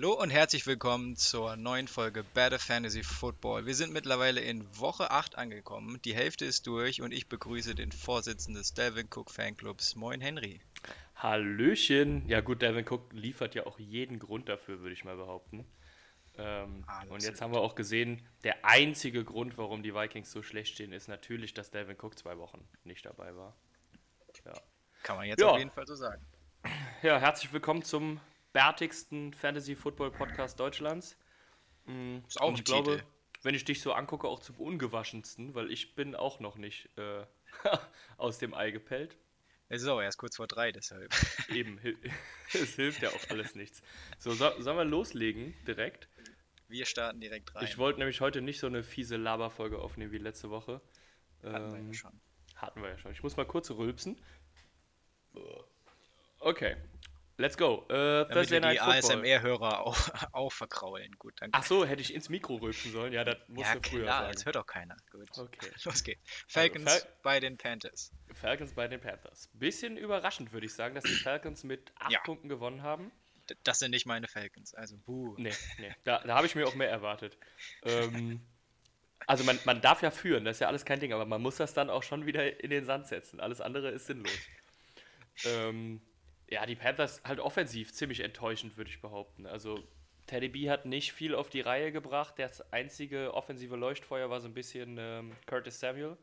Hallo und herzlich willkommen zur neuen Folge Better Fantasy Football. Wir sind mittlerweile in Woche 8 angekommen. Die Hälfte ist durch und ich begrüße den Vorsitzenden des Delvin Cook Fanclubs. Moin Henry. Hallöchen. Ja gut, Devin Cook liefert ja auch jeden Grund dafür, würde ich mal behaupten. Ähm, und jetzt haben wir auch gesehen, der einzige Grund, warum die Vikings so schlecht stehen, ist natürlich, dass Devin Cook zwei Wochen nicht dabei war. Ja, Kann man jetzt Ja. auf jeden Fall so sagen. ja herzlich willkommen zum bärtigsten Fantasy Football Podcast Deutschlands. Mm, Ist auch und ich glaube, Titel. wenn ich dich so angucke, auch zum ungewaschensten, weil ich bin auch noch nicht äh, aus dem Ei gepellt. Es ist auch erst kurz vor drei, deshalb. Eben, es hilft ja auch alles nichts. So, so, sollen wir loslegen direkt? Wir starten direkt rein. Ich wollte nämlich heute nicht so eine fiese Laberfolge aufnehmen wie letzte Woche. Hatten wir Ähm, ja schon. Hatten wir ja schon. Ich muss mal kurz rülpsen. Okay, let's go. Äh, Thursday Night die Football. ASMR-Hörer auch, auch verkraulen. Gut, danke. Ach so, hätte ich ins Mikro rülpsen sollen? Ja, das musst ja, du früher klar, das sagen. hört auch keiner. Gut. Okay. Los geht's. Falcons Fal- bei den Panthers. Falcons bei den Panthers. Bisschen überraschend, würde ich sagen, dass die Falcons mit 8 Ja. Punkten gewonnen haben. Das sind nicht meine Falcons, also buh. Nee, nee. Da, da habe ich mir auch mehr erwartet. Ähm, also man, man darf ja führen, das ist ja alles kein Ding, aber man muss das dann auch schon wieder in den Sand setzen. Alles andere ist sinnlos. Ähm, ja, die Panthers halt offensiv ziemlich enttäuschend, würde ich behaupten. Also Teddy B hat nicht viel auf die Reihe gebracht. Das einzige offensive Leuchtfeuer war so ein bisschen ähm, Curtis Samuel,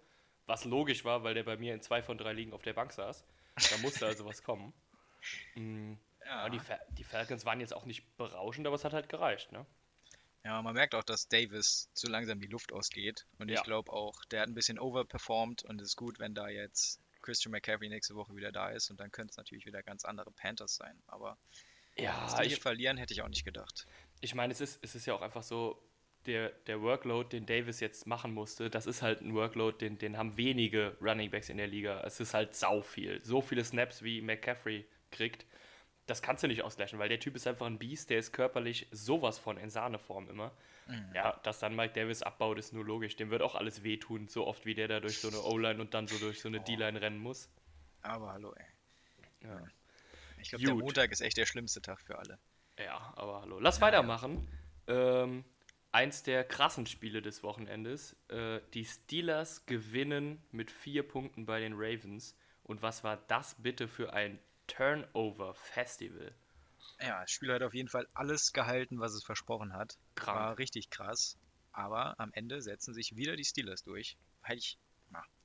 was logisch war, weil der bei mir in zwei von drei Ligen auf der Bank saß. Da musste also was kommen. Mm, Ja. die, Fa die Falcons waren jetzt auch nicht berauschend, aber es hat halt gereicht, ne? Ja, man merkt auch, dass Davis zu langsam die Luft ausgeht. Und ich Ja. glaube auch, der hat ein bisschen overperformed und es ist gut, wenn da jetzt Christian McCaffrey nächste Woche wieder da ist. Und dann könnte es natürlich wieder ganz andere Panthers sein. Aber dass Ja, hier ich, verlieren, hätte ich auch nicht gedacht. ich meine, es ist, es ist ja auch einfach so, der, der Workload, den Davis jetzt machen musste, das ist halt ein Workload, den, den haben wenige Running Backs in der Liga. Es ist halt sau viel. So viele Snaps, wie McCaffrey kriegt, das kannst du nicht ausgleichen, weil der Typ ist einfach ein Biest, der ist körperlich sowas von in Sahneform immer. Ja, dass dann Mike Davis abbaut, ist nur logisch. Dem wird auch alles wehtun, so oft wie der da durch so eine O-Line und dann so durch so eine D-Line rennen muss. Aber hallo, ey. Ja. Ich glaube, der. Montag ist echt der schlimmste Tag für alle. Ja, aber hallo. Lass weitermachen. Ähm, eins der krassen Spiele des Wochenendes. Äh, die Steelers gewinnen mit vier Punkten bei den Ravens. Und was war das bitte für ein Turnover-Festival? Ja, das Spiel hat auf jeden Fall alles gehalten, was es versprochen hat. Krank. War richtig krass. Aber am Ende setzen sich wieder die Steelers durch. Hätte ich,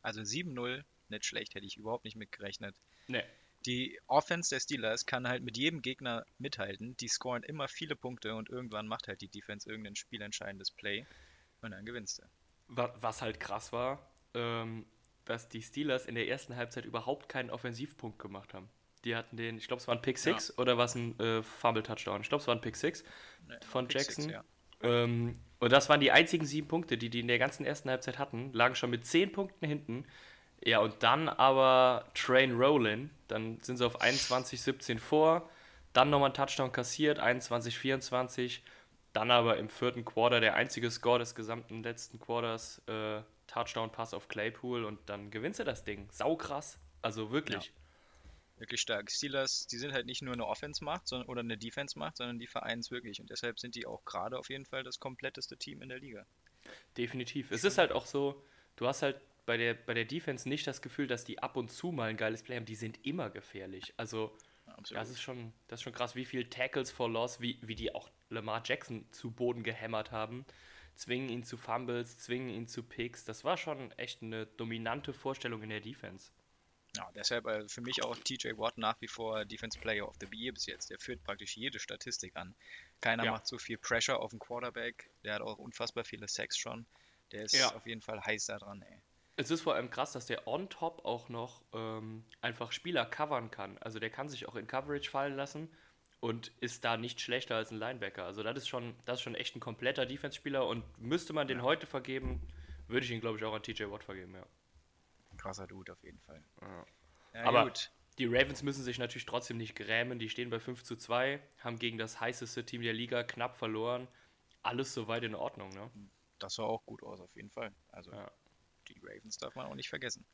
also 7-0, nicht schlecht, hätte ich überhaupt nicht mitgerechnet. Ne, Die Offense der Steelers kann halt mit jedem Gegner mithalten. Die scoren immer viele Punkte und irgendwann macht halt die Defense irgendein spielentscheidendes Play und dann gewinnst du. wa was halt krass war, ähm, dass die Steelers in der ersten Halbzeit überhaupt keinen Offensivpunkt gemacht haben. Die hatten den, ich glaube, es war ein Pick 6 oder war es ein äh, Fumble-Touchdown? Ich glaube, es war ein Pick 6 Ne, von Pick Six, Jackson. ja. Ähm, und das waren die einzigen sieben Punkte, die die in der ganzen ersten Halbzeit hatten, lagen schon mit zehn Punkten hinten. Ja, und dann aber Train Rollin, dann sind sie auf 21-17 vor, dann nochmal ein Touchdown kassiert, 21-24, dann aber im vierten Quarter der einzige Score des gesamten letzten Quarters, äh, Touchdown-Pass auf Claypool und dann gewinnst du das Ding. Saukrass, also wirklich. Wirklich stark. Steelers, die sind halt nicht nur eine Offense-Macht sondern, oder eine Defense-Macht, sondern die vereinen es wirklich. Und deshalb sind die auch gerade auf jeden Fall das kompletteste Team in der Liga. Definitiv. Es ist halt auch so, du hast halt bei der, bei der Defense nicht das Gefühl, dass die ab und zu mal ein geiles Play haben. Die sind immer gefährlich. Also, Absolut. das ist schon, das ist schon krass, wie viel Tackles for Loss, wie, wie die auch Lamar Jackson zu Boden gehämmert haben. Zwingen ihn zu Fumbles, zwingen ihn zu Picks. Das war schon echt eine dominante Vorstellung in der Defense. Ja, deshalb also für mich auch TJ Watt nach wie vor Defense Player of the Year bis jetzt. Der führt praktisch jede Statistik an. Keiner Ja. macht so viel Pressure auf den Quarterback. Der hat auch unfassbar viele Sacks schon. Der ist Ja. auf jeden Fall heiß da dran, ey. Es ist vor allem krass, dass der on top auch noch ähm, einfach Spieler covern kann. Also der kann sich auch in Coverage fallen lassen und ist da nicht schlechter als ein Linebacker. Also das ist schon, das ist schon echt ein kompletter Defense-Spieler und müsste man den heute vergeben, würde ich ihn, glaube ich, auch an TJ Watt vergeben, ja. Krasser Dude auf jeden Fall. Ja. Ja, Aber gut. Die Ravens müssen sich natürlich trotzdem nicht grämen. Die stehen bei 5 zu 2, haben gegen das heißeste Team der Liga knapp verloren. Alles soweit in Ordnung, ne? Das sah auch gut aus, auf jeden Fall. Also Ja. die Ravens darf man auch nicht vergessen.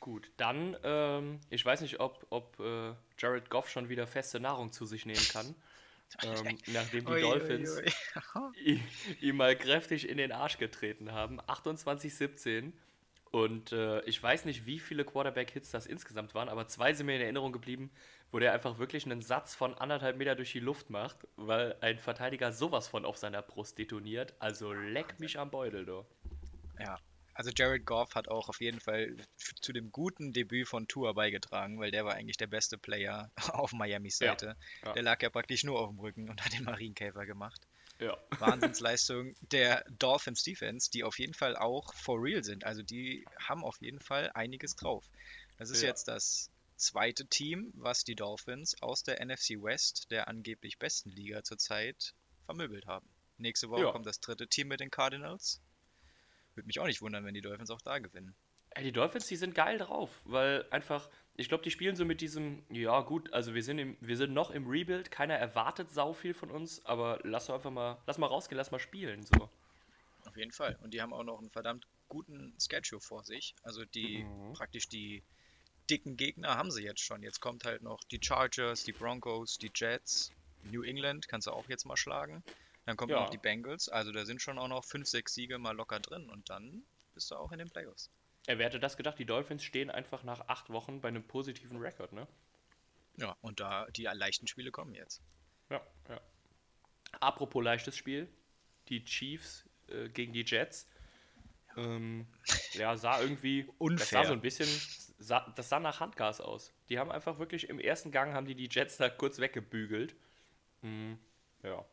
Gut, dann, ähm, ich weiß nicht, ob, ob äh, Jared Goff schon wieder feste Nahrung zu sich nehmen kann. ähm, nachdem die Ui, Dolphins ihm mal kräftig in den Arsch getreten haben. 28-17. Und äh, ich weiß nicht, wie viele Quarterback-Hits das insgesamt waren, aber zwei sind mir in Erinnerung geblieben, wo der einfach wirklich einen Satz von anderthalb Meter durch die Luft macht, weil ein Verteidiger sowas von auf seiner Brust detoniert. Also leck mich am Beutel, du. Ja, also Jared Goff hat auch auf jeden Fall zu dem guten Debüt von Tua beigetragen, weil der war eigentlich der beste Player auf Miamis Ja, Seite. ja. Der lag ja praktisch nur auf dem Rücken und hat den Marienkäfer gemacht. Ja. Wahnsinnsleistung der Dolphins Defense, die auf jeden Fall auch for real sind. Also die haben auf jeden Fall einiges drauf. Das ist Ja. jetzt das zweite Team, was die Dolphins aus der NFC West, der angeblich besten Liga zurzeit, vermöbelt haben. Nächste Woche Ja. kommt das dritte Team mit den Cardinals. Würde mich auch nicht wundern, wenn die Dolphins auch da gewinnen. Ey, die Dolphins, die sind geil drauf, weil einfach, ich glaube, die spielen so mit diesem, ja gut, also wir sind, im, wir sind noch im Rebuild, keiner erwartet sau viel von uns, aber lass doch einfach mal, lass mal rausgehen, lass mal spielen, so. Auf jeden Fall. Und die haben auch noch einen verdammt guten Schedule vor sich. Also die Mhm. praktisch die dicken Gegner haben sie jetzt schon. Jetzt kommt halt noch die Chargers, die Broncos, die Jets, New England kannst du auch jetzt mal schlagen. Dann kommt Ja. noch die Bengals. Also da sind schon auch noch 5, 6 Siege mal locker drin. Und dann bist du auch in den Playoffs. Er wer hätte das gedacht, die Dolphins stehen einfach nach acht Wochen bei einem positiven Rekord, ne? Ja, und da die leichten Spiele kommen jetzt. Ja, ja. Apropos leichtes Spiel, die Chiefs äh, gegen die Jets. Ähm, ja, sah irgendwie Das Unfair. sah so ein bisschen, sah, das sah nach Handgas aus. Die haben einfach wirklich im ersten Gang haben die die Jets da kurz weggebügelt. Hm, ja.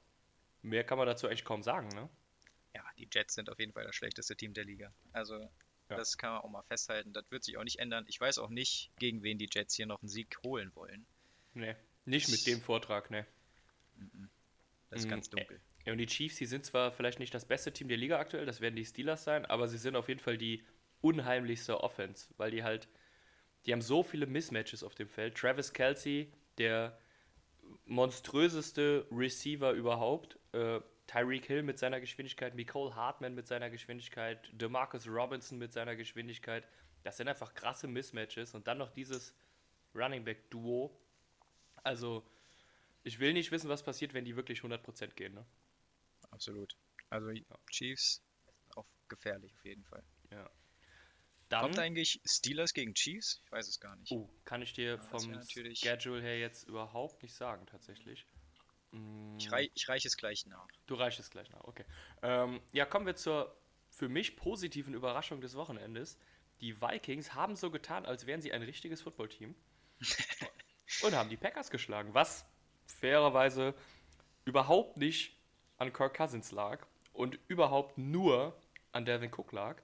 Mehr kann man dazu eigentlich kaum sagen, ne? Ja, die Jets sind auf jeden Fall das schlechteste Team der Liga. Also das kann man auch mal festhalten. Das wird sich auch nicht ändern. Ich weiß auch nicht, gegen wen die Jets hier noch einen Sieg holen wollen. Nee, nicht mit dem Vortrag, ne. Das ist Mhm. ganz dunkel. Ja, und die Chiefs, die sind zwar vielleicht nicht das beste Team der Liga aktuell, das werden die Steelers sein, aber sie sind auf jeden Fall die unheimlichste Offense, weil die halt, die haben so viele Mismatches auf dem Feld. Travis Kelsey, der monströseste Receiver überhaupt, äh, Tyreek Hill mit seiner Geschwindigkeit, Nicole Hartman mit seiner Geschwindigkeit, DeMarcus Robinson mit seiner Geschwindigkeit, das sind einfach krasse Mismatches und dann noch dieses Running Back Duo. Also, ich will nicht wissen, was passiert, wenn die wirklich 100% gehen, ne? Absolut. Also Chiefs auch gefährlich auf jeden Fall. Dann, Kommt eigentlich Steelers gegen Chiefs? Ich weiß es gar nicht. oh, kann ich dir das vom Schedule her jetzt überhaupt nicht sagen, tatsächlich. Mm, Ich, rei ich reiche es gleich nach. Du reichst es gleich nach, okay. Ähm, ja, kommen wir zur für mich positiven Überraschung des Wochenendes. Die Vikings haben so getan, als wären sie ein richtiges Footballteam und haben die Packers geschlagen, was fairerweise überhaupt nicht an Kirk Cousins lag und überhaupt nur an Devin Cook lag,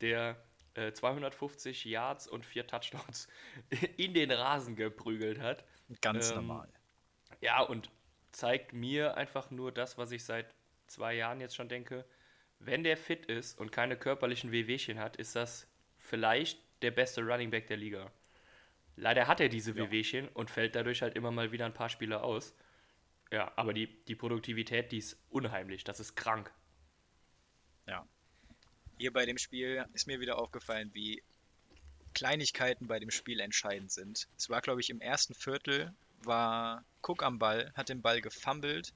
der äh, 250 Yards und vier Touchdowns in den Rasen geprügelt hat. Ganz Ähm, normal. Ja, und zeigt mir einfach nur das, was ich seit zwei Jahren jetzt schon denke. Wenn der fit ist und keine körperlichen Wehwehchen hat, ist das vielleicht der beste Running Back der Liga. Leider hat er diese Wehwehchen und fällt dadurch halt immer mal wieder ein paar Spiele aus. Ja, aber die, die Produktivität, die ist unheimlich. Das ist krank. Ja. Hier bei dem Spiel ist mir wieder aufgefallen, wie Kleinigkeiten bei dem Spiel entscheidend sind. Es war, glaube ich, im ersten Viertel war Cook am Ball, hat den Ball gefummelt,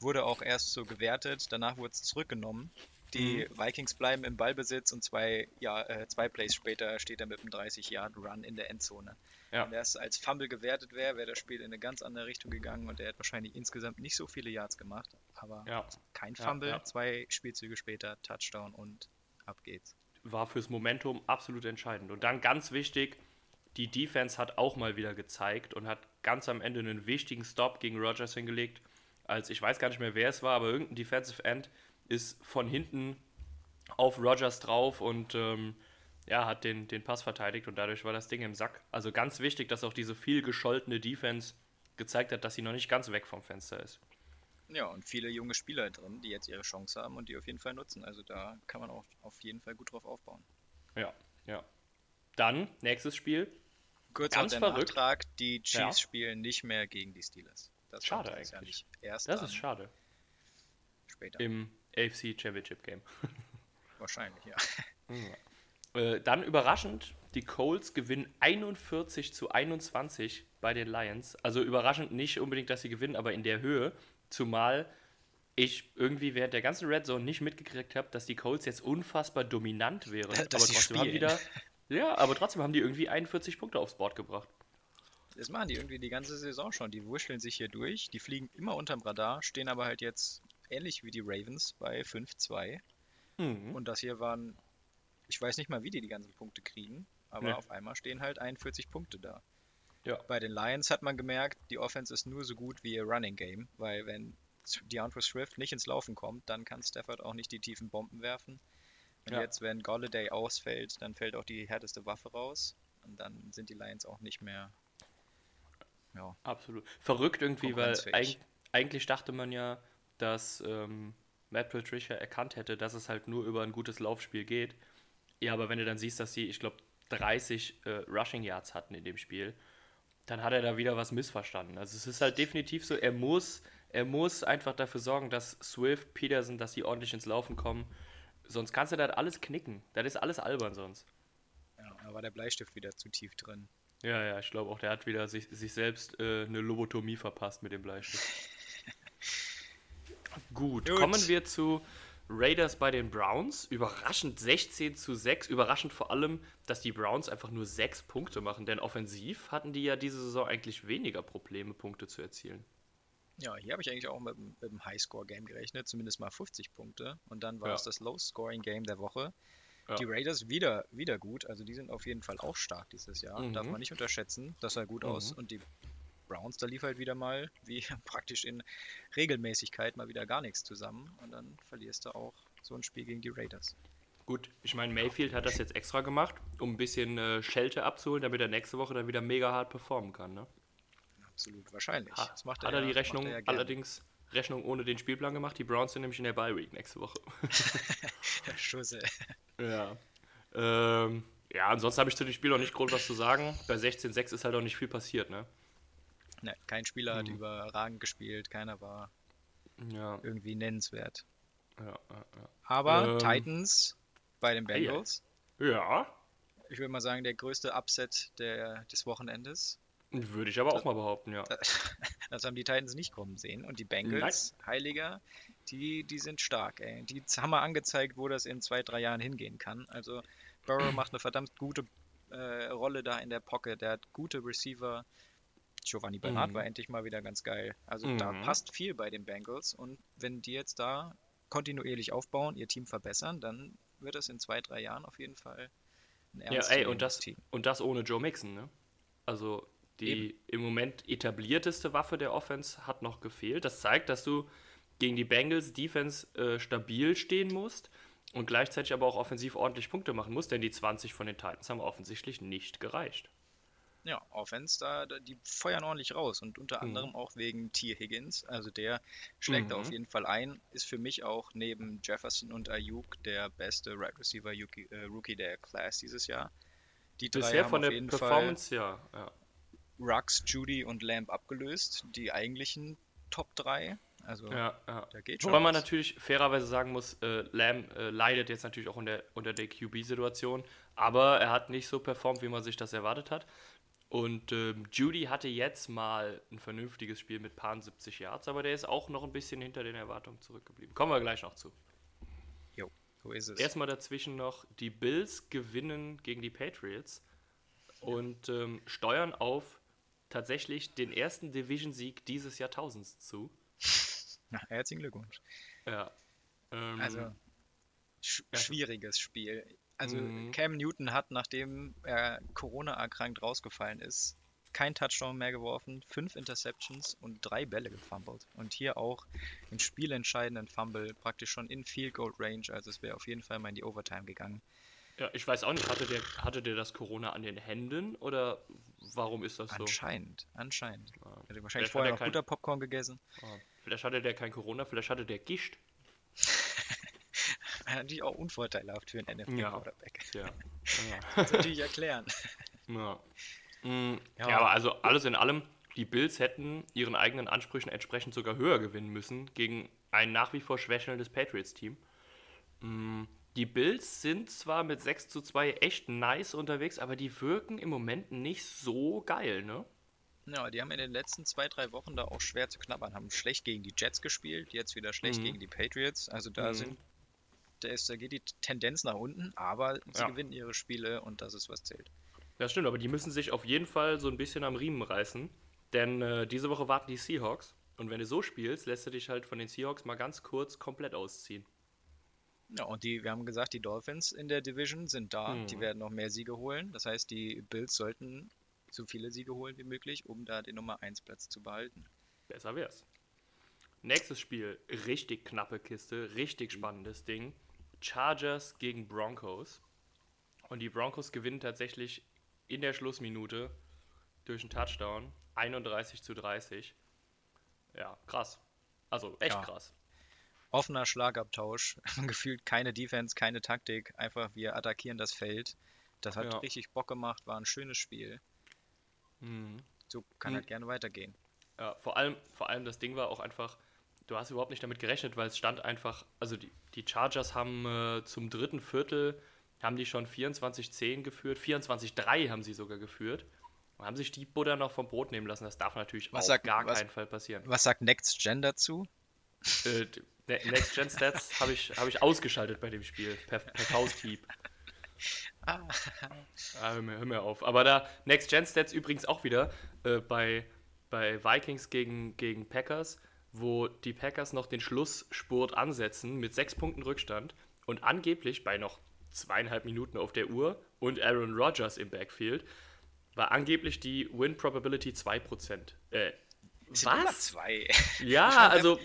wurde auch erst so gewertet, danach wurde es zurückgenommen. Die Vikings bleiben im Ballbesitz und zwei, ja, äh, zwei Plays später steht er mit einem 30-Yard-Run in der Endzone. Ja. Wenn das als Fumble gewertet wäre, wäre das Spiel in eine ganz andere Richtung gegangen und er hätte wahrscheinlich insgesamt nicht so viele Yards gemacht. Aber Ja. kein Fumble, ja. zwei Spielzüge später, Touchdown und ab geht's. war fürs Momentum absolut entscheidend. Und dann ganz wichtig, die Defense hat auch mal wieder gezeigt und hat ganz am Ende einen wichtigen Stop gegen Rogers hingelegt. Als ich weiß gar nicht mehr, wer es war, aber irgendein Defensive End ist von hinten auf Rogers drauf und ähm, ja, hat den, den Pass verteidigt und dadurch war das Ding im Sack. Also ganz wichtig, dass auch diese viel gescholtene Defense gezeigt hat, dass sie noch nicht ganz weg vom Fenster ist. Ja, und viele junge Spieler drin, die jetzt ihre Chance haben und die auf jeden Fall nutzen. Also da kann man auch auf jeden Fall gut drauf aufbauen. Ja, ja. Dann, nächstes Spiel. Kurz Ganz verrückt. Nachtrag, die Chiefs Ja. spielen nicht mehr gegen die Steelers. Das Schade eigentlich. nicht. Erst Das ist schade. später. Im AFC Championship Game. Wahrscheinlich, ja. Äh, dann überraschend, die Colts gewinnen 41 zu 21 bei den Lions. Also überraschend nicht unbedingt, dass sie gewinnen, aber in der Höhe. Zumal ich irgendwie während der ganzen Red Zone nicht mitgekriegt habe, dass die Colts jetzt unfassbar dominant wären. Dass aber trotzdem haben da. Ja, aber trotzdem haben die irgendwie 41 Punkte aufs Board gebracht. Das machen die irgendwie die ganze Saison schon. Die wurschteln sich hier durch. Die fliegen immer unterm Radar, stehen aber halt jetzt ähnlich wie die Ravens bei 5-2. Mhm. Und das hier waren, ich weiß nicht mal, wie die die ganzen Punkte kriegen, aber Nee. auf einmal stehen halt 41 Punkte da. Ja. Bei den Lions hat man gemerkt, die Offense ist nur so gut wie ihr Running Game, weil wenn DeAndre Swift nicht ins Laufen kommt, dann kann Stafford auch nicht die tiefen Bomben werfen. Und Ja. jetzt, wenn Golladay ausfällt, dann fällt auch die härteste Waffe raus. Und dann sind die Lions auch nicht mehr. Ja, Absolut. Verrückt irgendwie, weil eig eigentlich dachte man ja, dass ähm, Matt Patricia erkannt hätte, dass es halt nur über ein gutes Laufspiel geht. Ja, aber wenn du dann siehst, dass sie, ich glaube, 30 äh, Rushing Yards hatten in dem Spiel, dann hat er da wieder was missverstanden. Also es ist halt definitiv so, er muss, er muss einfach dafür sorgen, dass Swift, Peterson, dass die ordentlich ins Laufen kommen. Sonst kannst du das alles knicken. Das ist alles albern sonst. ja, da war der Bleistift wieder zu tief drin. Ja, ja, ich glaube auch, der hat wieder sich, sich selbst äh, eine Lobotomie verpasst mit dem Bleistift. Gut, Gut. kommen wir zu Raiders bei den Browns. Überraschend 16 zu 6. Überraschend vor allem, dass die Browns einfach nur 6 Punkte machen, denn offensiv hatten die ja diese Saison eigentlich weniger Probleme, Punkte zu erzielen. Ja, hier habe ich eigentlich auch mit, dem- mit dem Highscore-Game gerechnet, zumindest mal 50 Punkte. Und dann war Ja. es das Low-Scoring-Game der Woche. Ja. Die Raiders wieder, wieder gut, also die sind auf jeden Fall auch stark dieses Jahr. Mhm. Darf man nicht unterschätzen, das sah gut Mhm. aus. Und die Browns, da lief halt wieder mal, wie praktisch in Regelmäßigkeit, mal wieder gar nichts zusammen. Und dann verlierst du auch so ein Spiel gegen die Raiders. Gut, ich meine, Mayfield hat das jetzt extra gemacht, um ein bisschen äh, Schelte abzuholen, damit er nächste Woche dann wieder mega hart performen kann. Ne? Absolut wahrscheinlich. Ha, Das macht hat er, die ja- macht Rechnung er ja allerdings Rechnung ohne den Spielplan gemacht. Die Browns sind nämlich in der Bye Week nächste Woche. Schusse. Ja. Ähm, ja, ansonsten habe ich zu dem Spiel auch nicht groß was zu sagen. Bei 16-6 ist halt auch nicht viel passiert, ne? Ne, kein Spieler hat Mhm. überragend gespielt, keiner war Ja, irgendwie nennenswert. ja, ja. ja. Aber Ähm, Titans bei den. Bengals. Ja, Ich würde mal sagen, der größte Upset der, des Wochenendes. Würde ich aber auch mal behaupten, ja. Das haben die Titans nicht kommen sehen. Und die Bengals, Heiliger, die, die sind stark, ey. Die haben mal angezeigt, wo das in zwei, drei Jahren hingehen kann. Also Burrow macht eine verdammt gute äh, Rolle da in der Pocket. Der hat gute Receiver. Giovanni Bernard Mhm. war endlich mal wieder ganz geil. Also da Mhm. passt viel bei den Bengals. Und wenn die jetzt da kontinuierlich aufbauen, ihr Team verbessern, dann wird das in zwei, drei Jahren auf jeden Fall ein Ja, ey, und das, Team. und das ohne Joe Mixon, ne? Also die im Moment etablierteste Waffe der Offense hat noch gefehlt. Das zeigt, dass du gegen die Bengals Defense äh, stabil stehen musst und gleichzeitig aber auch offensiv ordentlich Punkte machen musst, denn die 20 von den Titans haben offensichtlich nicht gereicht. Ja, Offense, da, da, die feuern ordentlich raus und unter Mhm. anderem auch wegen T. Higgins. Also der schlägt da Mhm. auf jeden Fall ein. Ist für mich auch neben Jefferson und Ayuk der beste Right Receiver Rookie, äh, Rookie der Class dieses Jahr. Die drei Bisher von der Performance, ja, ja. Rux, Judy und Lamb abgelöst. Die eigentlichen Top 3. Also ja, ja. da geht schon. Wobei man natürlich fairerweise sagen muss, äh, Lamb äh, leidet jetzt natürlich auch unter, unter der QB-Situation, aber er hat nicht so performt, wie man sich das erwartet hat. Und ähm, Judy hatte jetzt mal ein vernünftiges Spiel mit paar 70 Yards, aber der ist auch noch ein bisschen hinter den Erwartungen zurückgeblieben. Kommen wir gleich noch zu. So ist es. Erstmal dazwischen noch, die Bills gewinnen gegen die Patriots und ähm, steuern auf tatsächlich den ersten Division-Sieg dieses Jahrtausends zu. Na, herzlichen Glückwunsch. Ja. Ähm, Also sch schwieriges Spiel. Also Mhm. Cam Newton hat, nachdem er Corona erkrankt rausgefallen ist, kein Touchdown mehr geworfen, fünf Interceptions und drei Bälle gefumbled. Und hier auch den spielentscheidenden Fumble praktisch schon in Field Goal Range. Also es wäre auf jeden Fall mal in die Overtime gegangen. Ja, ich weiß auch nicht, hatte der, hatte der das Corona an den Händen oder warum ist das so? Anscheinend, anscheinend. Ja. Hätte wahrscheinlich Vielleicht vorher er noch kein- guter Popcorn gegessen. Ah, Vielleicht hatte der kein Corona, vielleicht hatte der Gischt. Natürlich auch unvorteilhaft für einen Ja. NFL-Quarterback. Ja. Das natürlich erklären. ja. Mm, Ja. ja. aber also alles in allem, die Bills hätten ihren eigenen Ansprüchen entsprechend sogar höher gewinnen müssen gegen ein nach wie vor schwächelndes Patriots-Team. Mm, Die Bills sind zwar mit 6 zu 2 echt nice unterwegs, aber die wirken im Moment nicht so geil, ne? Ja, die haben in den letzten zwei, drei Wochen da auch schwer zu knabbern. Haben schlecht gegen die Jets gespielt, jetzt wieder schlecht Mhm. gegen die Patriots. Also da Mhm. sind, da, ist, da geht die Tendenz nach unten, aber sie Ja. gewinnen ihre Spiele und das ist was zählt. Das stimmt, aber die müssen sich auf jeden Fall so ein bisschen am Riemen reißen, denn äh, diese Woche warten die Seahawks und wenn du so spielst, lässt du dich halt von den Seahawks mal ganz kurz komplett ausziehen. Ja, und die, wir haben gesagt, die Dolphins in der Division sind da. Die Mhm. werden noch mehr Siege holen. Das heißt, die Bills sollten so viele Siege holen wie möglich, um da den Nummer 1 Platz zu behalten. Besser wär's. Nächstes Spiel, richtig knappe Kiste, richtig spannendes Ding. Chargers gegen Broncos. Und die Broncos gewinnen tatsächlich in der Schlussminute durch einen Touchdown 31 zu 30. Ja, krass. Also echt Ja. krass. Offener Schlagabtausch, gefühlt keine Defense, keine Taktik, einfach wir attackieren das Feld. Das hat Ja. richtig Bock gemacht, war ein schönes Spiel. Mhm. So kann Mhm. halt gerne weitergehen. Ja, vor allem, vor allem das Ding war auch einfach, du hast überhaupt nicht damit gerechnet, weil es stand einfach, also die, die Chargers haben äh, zum dritten Viertel, haben die schon 24-10 geführt, 24-3 haben sie sogar geführt und haben sich die Butter noch vom Brot nehmen lassen. Das darf natürlich Was auf sagt- gar was- keinen Fall passieren. Was sagt Next Gen dazu? Äh, Ne- Next Gen Stats habe ich, hab ich ausgeschaltet bei dem Spiel, per, per Fausthieb. Ah, Ah, hör, mir, hör mir auf. Aber da Next Gen Stats übrigens auch wieder äh, bei, bei Vikings gegen, gegen Packers, wo die Packers noch den Schlussspurt ansetzen mit sechs Punkten Rückstand und angeblich bei noch zweieinhalb Minuten auf der Uhr und Aaron Rodgers im Backfield war angeblich die Win Probability 2%. Äh, was? Zwei. Ja, also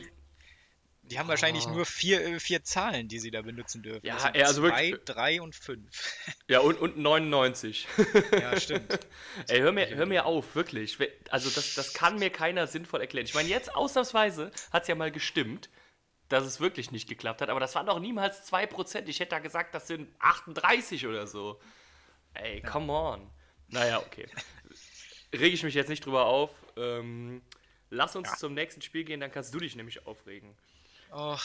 Die haben wahrscheinlich Oh. nur vier, äh, vier Zahlen, die sie da benutzen dürfen. Ja, ja, also zwei, wirklich- drei und fünf. ja und, und 99. ja, stimmt. Ey, hör mir, hör mir auf, wirklich. Also das, das kann mir keiner sinnvoll erklären. Ich meine, jetzt ausnahmsweise hat es ja mal gestimmt, dass es wirklich nicht geklappt hat, aber das waren doch niemals 2%. Ich hätte da gesagt, das sind 38 oder so. Ey, come on. Naja, okay. Rege ich mich jetzt nicht drüber auf. Ähm, lass uns Ja. zum nächsten Spiel gehen, dann kannst du dich nämlich aufregen. Och,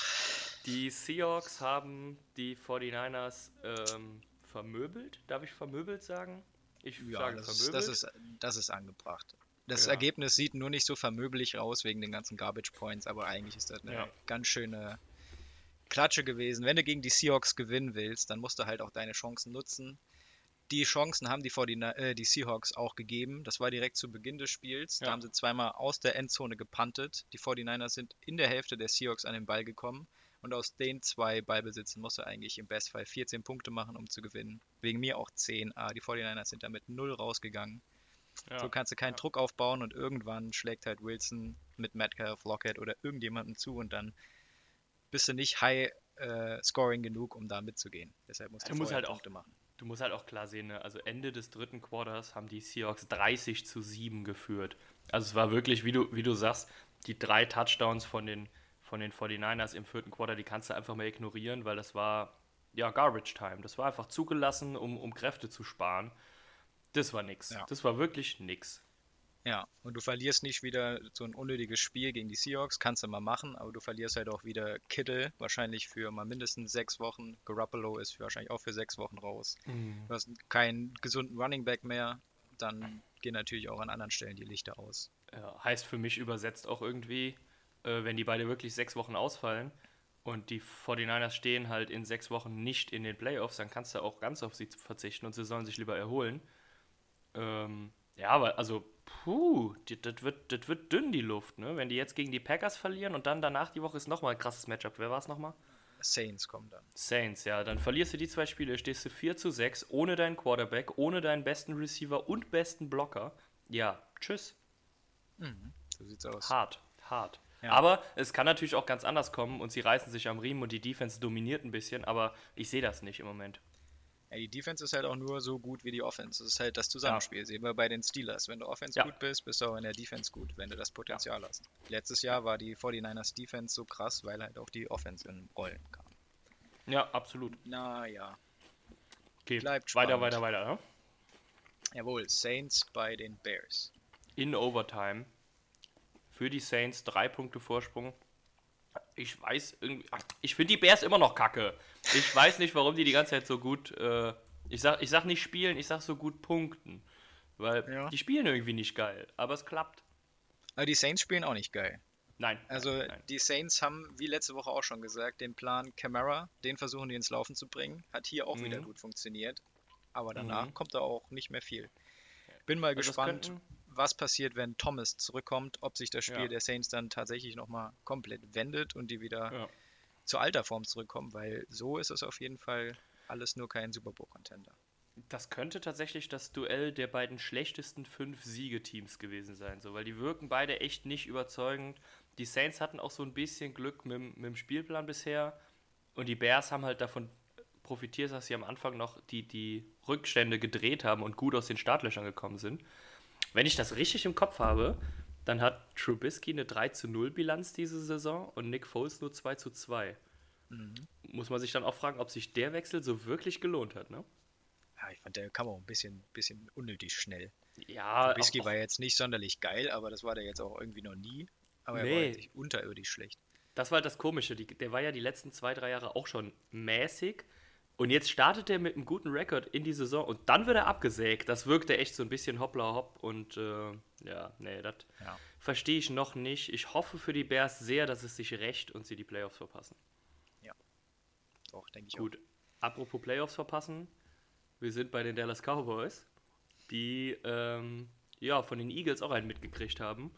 Die Seahawks haben die 49ers ähm, vermöbelt. Darf ich vermöbelt sagen? Ich ja, sage das, ist- vermöbelt. das, ist, das ist angebracht. Das Ja. Ergebnis sieht nur nicht so vermöbelig aus wegen den ganzen Garbage Points, aber eigentlich ist das eine Ja. ganz schöne Klatsche gewesen. Wenn du gegen die Seahawks gewinnen willst, dann musst du halt auch deine Chancen nutzen. Die Chancen haben die, 49 äh, die Seahawks auch gegeben. Das war direkt zu Beginn des Spiels. Da Ja. haben sie zweimal aus der Endzone gepuntet. Die 49ers sind in der Hälfte der Seahawks an den Ball gekommen. Und aus den zwei Ballbesitzen musst du eigentlich im Bestfall 14 Punkte machen, um zu gewinnen. Wegen mir auch 10. Aber die 49ers sind damit 0 rausgegangen. ja. So kannst du keinen ja. Druck aufbauen und irgendwann schlägt halt Wilson mit Metcalf, Lockett oder irgendjemandem zu und dann bist du nicht high äh, scoring genug, um da mitzugehen. Deshalb musst du, musst vorher halt auch- Punkte machen. Du musst halt auch klar sehen, ne? also Ende des dritten Quarters haben die Seahawks 30 zu 7 geführt. Also es war wirklich, wie du, wie du sagst, die drei Touchdowns von den, von den 49ers im vierten Quarter, die kannst du einfach mal ignorieren, weil das war ja Garbage Time. Das war einfach zugelassen, um, um Kräfte zu sparen. Das war nix. Ja. Das war wirklich nix. Ja, und du verlierst nicht wieder so ein unnötiges Spiel gegen die Seahawks, kannst du mal machen, aber du verlierst halt auch wieder Kittle, wahrscheinlich für mal mindestens sechs Wochen. Garoppolo ist wahrscheinlich auch für sechs Wochen raus. Du hast keinen gesunden Running Back mehr, dann gehen natürlich auch an anderen Stellen die Lichter aus. Ja, heißt für mich übersetzt auch irgendwie, äh, wenn die beide wirklich sechs Wochen ausfallen und die 49ers stehen halt in sechs Wochen nicht in den Playoffs, dann kannst du auch ganz auf sie verzichten und sie sollen sich lieber erholen. Ähm, ja, aber also, puh, das wird, das wird dünn, die Luft, ne? Wenn die jetzt gegen die Packers verlieren und dann danach die Woche ist nochmal ein krasses Matchup. Wer war es nochmal? Saints kommen dann. Saints, ja. Dann verlierst du die zwei Spiele, stehst du 4 zu 6, ohne deinen Quarterback, ohne deinen besten Receiver und besten Blocker. Ja, tschüss. Mhm, so sieht's aus. Hart, hart. Ja. Aber es kann natürlich auch ganz anders kommen und sie reißen sich am Riemen und die Defense dominiert ein bisschen, aber ich sehe das nicht im Moment. Ja, die Defense ist halt auch nur so gut wie die Offense. Das ist halt das Zusammenspiel. Sehen wir bei den Steelers. Wenn du Offense Ja. gut bist, bist du auch in der Defense gut, wenn du das Potenzial hast. Letztes Jahr war die 49ers Defense so krass, weil halt auch die Offense in Rollen kam. Ja, absolut. Naja. Okay, Bleibt weiter, spannend. weiter, weiter. Ne? Jawohl, Saints bei den Bears. In Overtime. Für die Saints drei Punkte Vorsprung. Ich weiß irgendwie. ach, Ich finde die Bears immer noch kacke. Ich weiß nicht, warum die die ganze Zeit so gut. Äh, ich, sag, ich sag nicht spielen, ich sag so gut punkten. Weil Ja. die spielen irgendwie nicht geil. Aber es klappt. Aber die Saints spielen auch nicht geil. Nein. Also nein, die Saints haben, wie letzte Woche auch schon gesagt, den Plan Camara, den versuchen die ins Laufen zu bringen. Hat hier auch wieder Mhm. gut funktioniert. Aber danach Mhm. kommt da auch nicht mehr viel. Bin mal Also gespannt, könnten- was passiert, wenn Thomas zurückkommt, ob sich das Spiel Ja. der Saints dann tatsächlich nochmal komplett wendet und die wieder Ja. zur alter Form zurückkommen, weil so ist es auf jeden Fall alles nur kein Super Bowl-Contender. Das könnte tatsächlich das Duell der beiden schlechtesten fünf Siegeteams gewesen sein, so, weil die wirken beide echt nicht überzeugend. Die Saints hatten auch so ein bisschen Glück mit, dem- mit dem Spielplan bisher und die Bears haben halt davon profitiert, dass sie am Anfang noch die, die Rückstände gedreht haben und gut aus den Startlöchern gekommen sind. Wenn ich das richtig im Kopf habe, dann hat Trubisky eine 3 zu 0 Bilanz diese Saison und Nick Foles nur 2 zu 2. Mhm. Muss man sich dann auch fragen, ob sich der Wechsel so wirklich gelohnt hat, ne? Ja, ich fand, der kam auch ein bisschen, bisschen unnötig schnell. Ja, Whisky auch- war jetzt nicht sonderlich geil, aber das war der jetzt auch irgendwie noch nie. Aber er war Nee. nicht unterirdisch schlecht. Das war halt das Komische. Die, der war ja die letzten zwei, drei Jahre auch schon mäßig. Und jetzt startet er mit einem guten Rekord in die Saison und dann wird er abgesägt. Das wirkte echt so ein bisschen hoppla hopp und äh, ja, nee, das Ja. verstehe ich noch nicht. Ich hoffe für die Bears sehr, dass es sich rächt und sie die Playoffs verpassen. Doch, denke ich Gut, apropos Playoffs verpassen, wir sind bei den Dallas Cowboys, die ähm, ja von den Eagles auch einen mitgekriegt haben.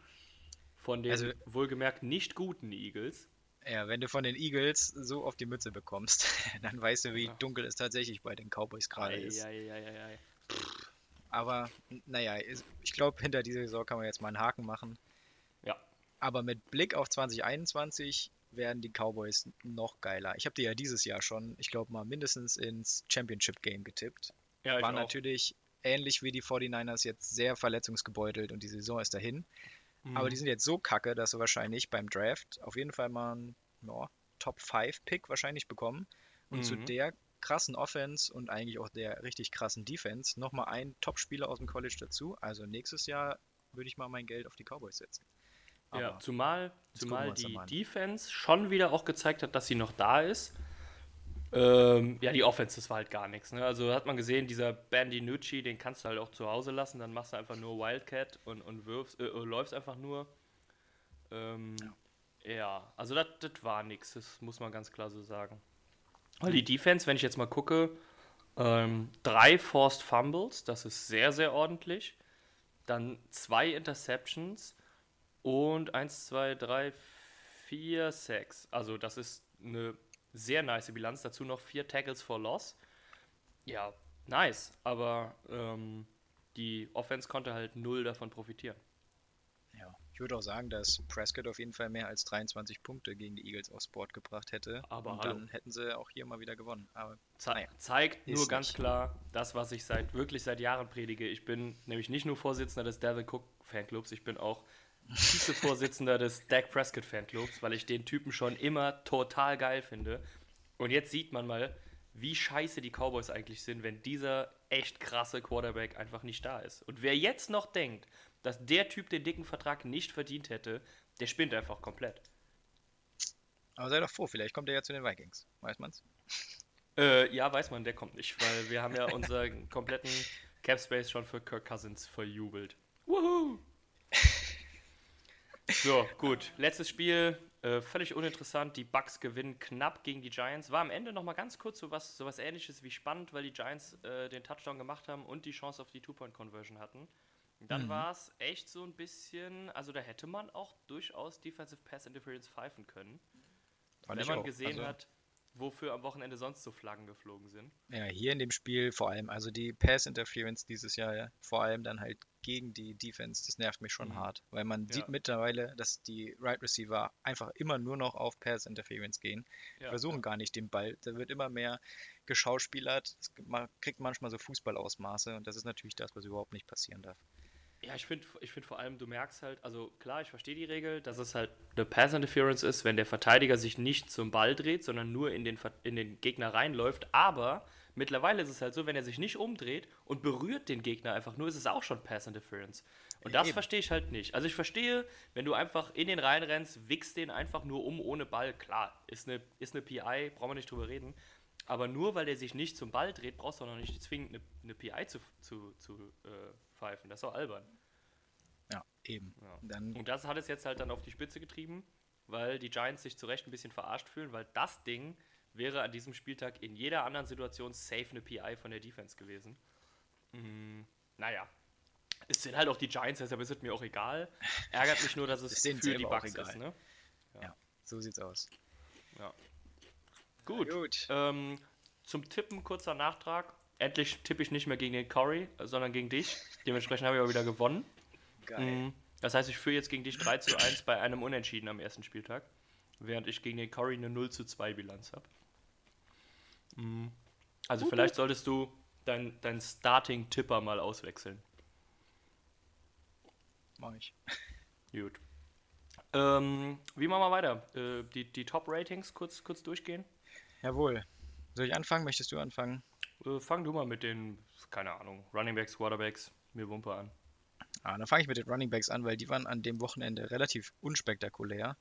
Von den Also- wohlgemerkt nicht guten Eagles. Ja, wenn du von den Eagles so auf die Mütze bekommst, dann weißt du, wie Ja. dunkel es tatsächlich bei den Cowboys gerade ist. Aber naja, ich glaube, hinter dieser Saison kann man jetzt mal einen Haken machen. Ja. Aber mit Blick auf 2021 werden die Cowboys noch geiler. Ich habe die ja dieses Jahr schon, ich glaube mal mindestens ins Championship Game getippt. Ja, War natürlich ähnlich wie die 49ers jetzt sehr verletzungsgebeutelt und die Saison ist dahin. Aber Mhm. die sind jetzt so kacke, dass sie wahrscheinlich beim Draft auf jeden Fall mal einen ja, Top 5 Pick wahrscheinlich bekommen. Und zu Mhm. der krassen Offense und eigentlich auch der richtig krassen Defense nochmal einen Top-Spieler aus dem College dazu. Also nächstes Jahr würde ich mal mein Geld auf die Cowboys setzen. Ja, Aber zumal, wir zumal doch die. Defense schon wieder auch gezeigt hat, dass sie noch da ist. Ähm, ja, die Offense, das war halt gar nichts. Ne? Also hat man gesehen, dieser Bandy Nucci, den kannst du halt auch zu Hause lassen, dann machst du einfach nur Wildcat und, und wirfst, äh, äh, läufst einfach nur. Ähm, ja. also das war nichts, das muss man ganz klar so sagen. Weil die Defense, wenn ich jetzt mal gucke, ähm, drei Forced Fumbles, das ist sehr, sehr ordentlich. Dann zwei Interceptions und 1, 2, 3, 4 Sacks. Also das ist eine sehr nice Bilanz. Dazu noch vier Tackles for Loss. Ja, nice. Aber ähm, die Offense konnte halt null davon profitieren. ja, ich würde auch sagen, dass Prescott auf jeden Fall mehr als 23 Punkte gegen die Eagles aufs Board gebracht hätte. Aber und hallo. dann hätten sie auch hier mal wieder gewonnen. Aber Ze Naja, zeigt nur ganz nicht. klar das, was ich seit wirklich seit Jahren predige. Ich bin nämlich nicht nur Vorsitzender des Devin Cook Fanclubs, ich bin auch Vizevorsitzender des Dak Prescott Fanclubs, weil ich den Typen schon immer total geil finde. Und jetzt sieht man mal, wie scheiße die Cowboys eigentlich sind, wenn dieser echt krasse Quarterback einfach nicht da ist. Und wer jetzt noch denkt, dass der Typ den dicken Vertrag nicht verdient hätte, der spinnt einfach komplett. Aber sei doch froh, vielleicht kommt er ja zu den Vikings. Weiß man's? Äh, ja, weiß man, der kommt nicht, weil wir haben ja unseren kompletten Cap Space schon für Kirk Cousins verjubelt. Woohoo! So, gut. Letztes Spiel, äh, völlig uninteressant. Die Bucks gewinnen knapp gegen die Giants. War am Ende nochmal ganz kurz so was, so was ähnliches wie spannend, weil die Giants äh, den Touchdown gemacht haben und die Chance auf die Two-Point-Conversion hatten. Dann Mhm. war es echt so ein bisschen, also da hätte man auch durchaus Defensive Pass Interference pfeifen können. Fand wenn man auch. gesehen Also- hat, wofür am Wochenende sonst so Flaggen geflogen sind. Ja, hier in dem Spiel vor allem, also die Pass-Interference dieses Jahr, ja, vor allem dann halt gegen die Defense, das nervt mich schon Mhm. hart, weil man Ja. sieht mittlerweile, dass die Right Receiver einfach immer nur noch auf Pass-Interference gehen, Ja, versuchen gar nicht den Ball, da wird immer mehr geschauspielert, es ma- kriegt manchmal so Fußballausmaße und das ist natürlich das, was überhaupt nicht passieren darf. Ja, ich finde ich find vor allem, du merkst halt, also klar, ich verstehe die Regel, dass es halt eine Pass Interference ist, wenn der Verteidiger sich nicht zum Ball dreht, sondern nur in den, in den Gegner reinläuft. Aber Mittlerweile ist es halt so, wenn er sich nicht umdreht und berührt den Gegner einfach nur, ist es auch schon Pass Interference. Und das Eben. verstehe ich halt nicht. Also ich verstehe, wenn du einfach in den Reihen rennst, wickst den einfach nur um ohne Ball. Klar, ist eine, ist eine PI, brauchen wir nicht drüber reden. Aber nur weil der sich nicht zum Ball dreht, brauchst du auch noch nicht zwingend eine, eine PI zu, zu, zu äh, pfeifen. Das ist doch albern. Ja, eben. Ja. Und das hat es jetzt halt dann auf die Spitze getrieben, weil die Giants sich zu Recht ein bisschen verarscht fühlen, weil das Ding wäre an diesem Spieltag in jeder anderen Situation safe eine PI von der Defense gewesen. Mm, naja. Es sind halt auch die Giants, deshalb ist es mir auch egal. Ärgert mich nur, dass es denen für die egal. ist, ne? so sieht's aus. Ja. Gut. Gut. Ähm, zum Tippen kurzer Nachtrag. Endlich tippe ich nicht mehr gegen den Corey, sondern gegen dich. Dementsprechend habe ich auch wieder gewonnen. Geil. Mhm. Das heißt, ich führe jetzt gegen dich 3 zu 1 bei einem Unentschieden am ersten Spieltag, während ich gegen den Corey eine 0 zu 2 Bilanz habe. Also vielleicht solltest du deinen dein Starting-Tipper mal auswechseln. Mach ich. Gut. Ähm, wie machen wir weiter? Äh, die die Top-Ratings kurz, kurz durchgehen? Jawohl. Soll ich anfangen? Möchtest du anfangen? Äh, fang du mal mit den, keine Ahnung, Runningbacks, Quarterbacks, mir Wumpe an. Ah, dann fange ich mit den Running Backs an, weil die waren an dem Wochenende relativ unspektakulär.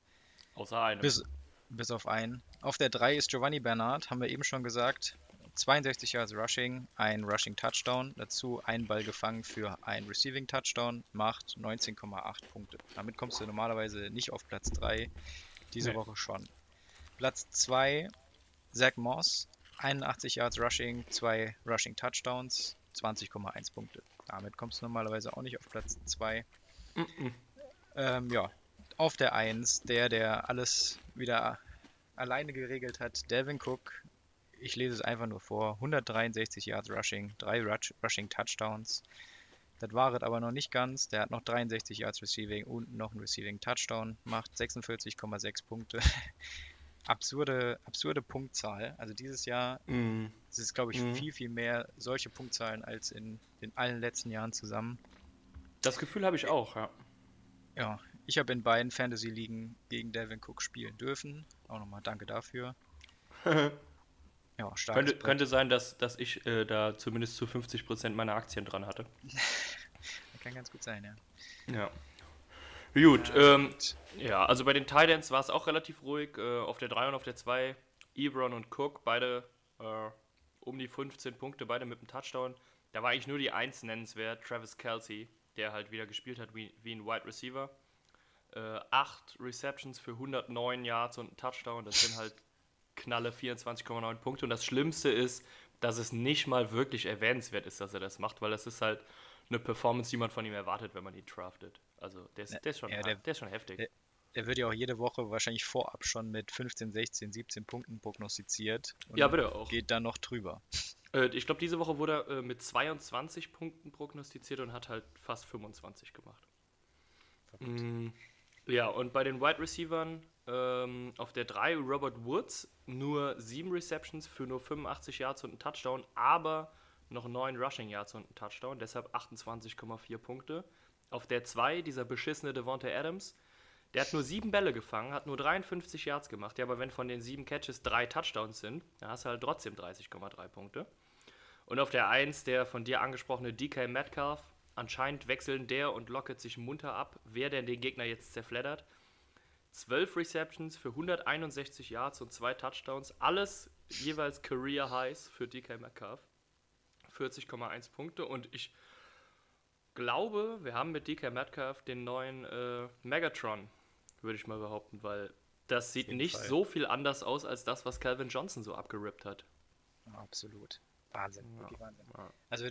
Außer einem. Bis, bis auf einen. Auf der 3 ist Giovanni Bernard, haben wir eben schon gesagt. 62 Yards Rushing, ein Rushing Touchdown, dazu ein Ball gefangen für ein Receiving Touchdown, macht 19,8 Punkte. Damit kommst du normalerweise nicht auf Platz 3, diese Nee. Woche schon. Platz 2, Zach Moss, 81 Yards Rushing, zwei Rushing Touchdowns, 20,1 Punkte. Damit kommst du normalerweise auch nicht auf Platz 2. Mhm. Ähm, ja, auf der 1, der, der alles wieder alleine geregelt hat, Devin Cook. Ich lese es einfach nur vor. 163 Yards Rushing, drei Rush, Rushing Touchdowns. Das war es aber noch nicht ganz. Der hat noch 63 Yards Receiving und noch einen Receiving Touchdown. Macht 46,6 Punkte. absurde, absurde Punktzahl. Also dieses Jahr Mhm. ist es, glaube ich, Mhm. viel, viel mehr solche Punktzahlen als in, in allen letzten Jahren zusammen. Das Gefühl habe ich auch, ja. Ja, ich habe in beiden Fantasy-Ligen gegen Devin Cook spielen dürfen. Auch nochmal danke dafür. Ja, starkes Könnte, könnte sein, dass, dass ich äh, da zumindest zu 50% meiner Aktien dran hatte. Kann ganz gut sein, ja. Ja. Gut, ähm, ja, also bei den Titans war es auch relativ ruhig. Äh, auf der 3 und auf der 2 Ebron und Cook, beide äh, um die 15 Punkte, beide mit einem Touchdown. Da war eigentlich nur die 1 nennenswert, Travis Kelsey, der halt wieder gespielt hat wie, wie ein Wide Receiver. Äh, 8 Receptions für 109 Yards und ein Touchdown, das sind halt knalle 24,9 Punkte. Und das Schlimmste ist, dass es nicht mal wirklich erwähnenswert ist, dass er das macht, weil das ist halt eine Performance, die man von ihm erwartet, wenn man ihn draftet. Also der ist, der ist, schon, Ja, der- der ist schon heftig. der- Der wird ja auch jede Woche wahrscheinlich vorab schon mit 15, 16, 17 Punkten prognostiziert. Und Ja, bitte auch. Geht dann noch drüber. Äh, ich glaube, diese Woche wurde er äh, mit 22 Punkten prognostiziert und hat halt fast 25 gemacht. Mm, ja, und bei den Wide Receivern ähm, auf der 3 Robert Woods nur 7 Receptions für nur 85 Yards und einen Touchdown, aber noch 9 Rushing Yards und einen Touchdown, deshalb 28,4 Punkte. Auf der 2 dieser beschissene Devonta Adams, der hat nur 7 Bälle gefangen, hat nur 53 Yards gemacht. Ja, aber wenn von den 7 Catches 3 Touchdowns sind, dann hast du halt trotzdem 30,3 Punkte. Und auf der 1 der von dir angesprochene DK Metcalf. Anscheinend wechseln der und Lockett sich munter ab, wer denn den Gegner jetzt zerfleddert. 12 Receptions für 161 Yards und 2 Touchdowns. Alles jeweils Career Highs für DK Metcalf. 40,1 Punkte. Und ich glaube, wir haben mit DK Metcalf den neuen äh, Megatron, würde ich mal behaupten, weil das sieht nicht Fall. so viel anders aus als das, was Calvin Johnson so abgerippt hat. Ja, absolut. Wahnsinn, wirklich Wahnsinn. ja. Also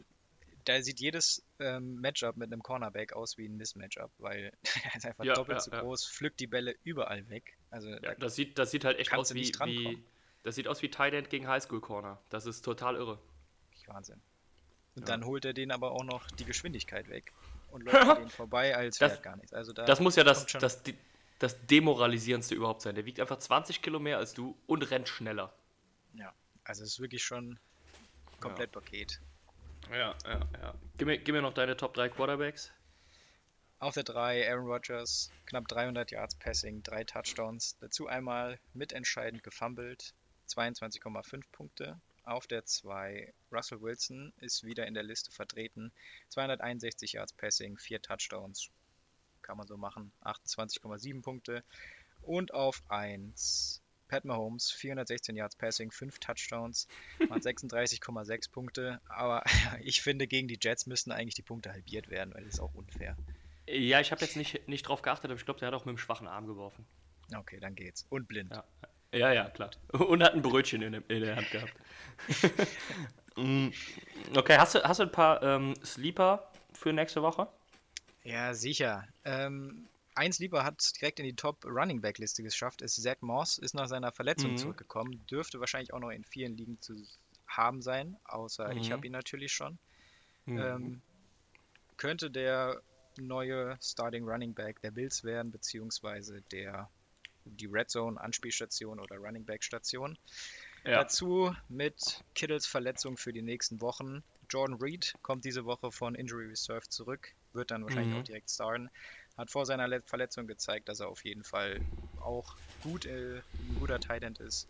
da sieht jedes ähm, Matchup mit einem Cornerback aus wie ein Miss-Matchup, weil er ist einfach Ja, doppelt ja, so ja. groß, pflückt die Bälle überall weg. Also da, Ja, das sieht, das sieht halt echt aus wie, wie das sieht aus wie Tight End gegen Highschool Corner. Das ist total irre. Wahnsinn. Und Ja. dann holt er den aber auch noch die Geschwindigkeit weg und läuft den vorbei, als Das- wäre gar nichts. Also da Das muss ja das, das, das demoralisierendste überhaupt sein. Der wiegt einfach 20 Kilo mehr als du und rennt schneller. Ja, also es ist wirklich schon komplett Paket. Ja, ja, ja. Gib mir, gib mir noch deine Top 3 Quarterbacks. Auf der 3 Aaron Rodgers, knapp 300 Yards Passing, drei Touchdowns. Dazu einmal mitentscheidend gefummelt, 22,5 Punkte. Auf der 2 Russell Wilson ist wieder in der Liste vertreten. 261 Yards Passing, 4 Touchdowns. Kann man so machen. 28,7 Punkte. Und auf 1 Pat Mahomes, 416 Yards Passing, 5 Touchdowns, macht 36,6 Punkte. Aber ich finde, gegen die Jets müssten eigentlich die Punkte halbiert werden, weil das ist auch unfair. Ja, ich habe jetzt nicht, nicht drauf geachtet, aber ich glaube, der hat auch mit dem schwachen Arm geworfen. Okay, dann geht's. Und blind. Ja, ja, ja klar. Und hat ein Brötchen in, in der Hand gehabt. Mm, okay, hast du, hast du ein paar ähm, Sleeper für nächste Woche? Ja, sicher. Ähm, ein Sleeper hat direkt in die Top Running Back Liste geschafft, ist Zach Moss, ist nach seiner Verletzung Mhm. zurückgekommen, dürfte wahrscheinlich auch noch in vielen Ligen zu haben sein, außer ich Mhm. habe ihn natürlich schon. Mhm. Ähm, könnte der neue Starting Running Back der Bills werden, beziehungsweise der die Red Zone Anspielstation oder Running Back Station. ja. Dazu mit Kittles Verletzung für die nächsten Wochen. Jordan Reed kommt diese Woche von Injury Reserve zurück, wird dann wahrscheinlich Mhm. auch direkt starten. Hat vor seiner Le- Verletzung gezeigt, dass er auf jeden Fall auch gut, äh, ein guter Tight End ist.